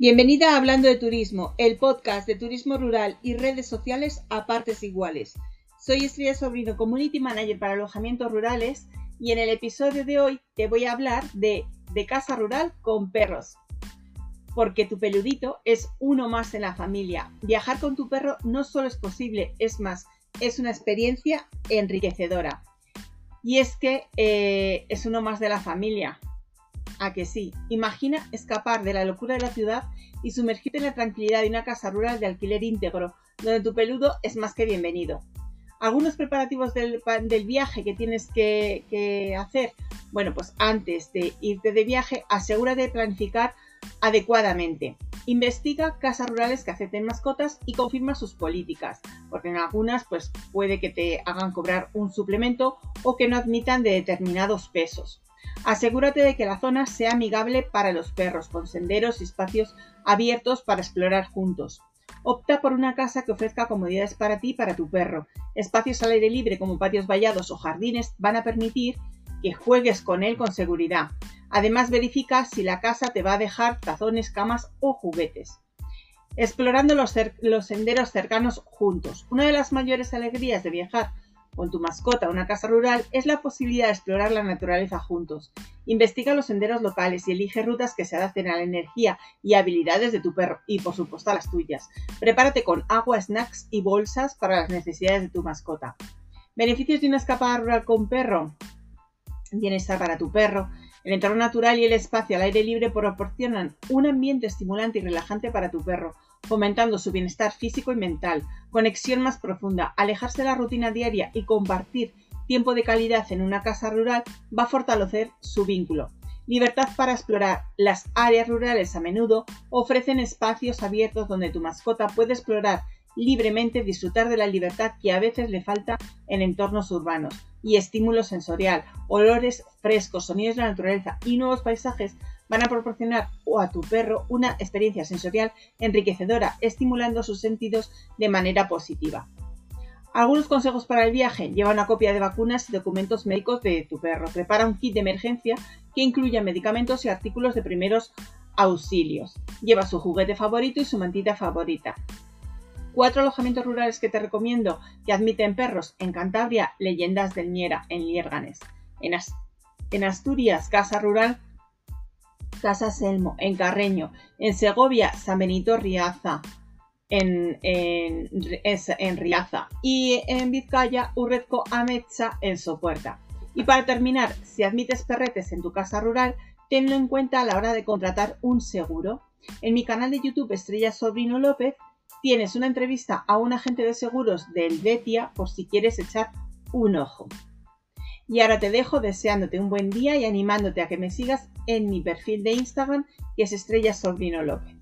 Bienvenida a Hablando de Turismo, el podcast de turismo rural y redes sociales a partes iguales. Soy Estrella Sobrino, Community Manager para alojamientos rurales y en el episodio de hoy te voy a hablar de, de casa rural con perros. Porque tu peludito es uno más en la familia. Viajar con tu perro no solo es posible, es más, es una experiencia enriquecedora. Y es que eh, es uno más de la familia. A que sí. Imagina escapar de la locura de la ciudad y sumergirte en la tranquilidad de una casa rural de alquiler íntegro, donde tu peludo es más que bienvenido. Algunos preparativos del, viaje que tienes que, hacer. Bueno, pues antes de irte de viaje, asegúrate de planificar adecuadamente. Investiga casas rurales que acepten mascotas y confirma sus políticas, porque en algunas pues puede que te hagan cobrar un suplemento o que no admitan de determinados pesos. Asegúrate de que la zona sea amigable para los perros, con senderos y espacios abiertos para explorar juntos. Opta por una casa que ofrezca comodidades para ti y para tu perro. Espacios al aire libre como patios vallados o jardines van a permitir que juegues con él con seguridad. Además verifica si la casa te va a dejar tazones, camas o juguetes. Explorando los, los senderos cercanos juntos. Una de las mayores alegrías de viajar con tu mascota una casa rural es la posibilidad de explorar la naturaleza juntos. Investiga los senderos locales y elige rutas que se adapten a la energía y habilidades de tu perro y por supuesto a las tuyas. Prepárate con agua, snacks y bolsas para las necesidades de tu mascota. Beneficios de una escapada rural con perro. Bienestar para tu perro. El entorno natural y el espacio al aire libre proporcionan un ambiente estimulante y relajante para tu perro, fomentando su bienestar físico y mental, conexión más profunda, alejarse de la rutina diaria y compartir tiempo de calidad en una casa rural va a fortalecer su vínculo. Libertad para explorar. Las áreas rurales a menudo ofrecen espacios abiertos donde tu mascota puede explorar libremente, disfrutar de la libertad que a veces le falta en entornos urbanos y estímulo sensorial, olores frescos, sonidos de la naturaleza y nuevos paisajes van a proporcionar a tu perro una experiencia sensorial enriquecedora, estimulando sus sentidos de manera positiva. Algunos consejos para el viaje. Lleva una copia de vacunas y documentos médicos de tu perro. Prepara un kit de emergencia que incluya medicamentos y artículos de primeros auxilios. Lleva su juguete favorito y su mantita favorita. Cuatro alojamientos rurales que te recomiendo que admiten perros en Cantabria, Leyendas del Niera, en Lierganes. En, Asturias, Casa Rural Casa Selmo, en Carreño, en Segovia, San Benito Riaza, en, en, Riaza y en Vizcaya, Urrezco Amecha, en Sopuerta. Y para terminar, si admites perretes en tu casa rural, tenlo en cuenta a la hora de contratar un seguro. En mi canal de YouTube Estrella Sobrino López tienes una entrevista a un agente de seguros del Betia por si quieres echar un ojo. Y ahora te dejo deseándote un buen día y animándote a que me sigas en mi perfil de Instagram, que es Estrella Sobrino López.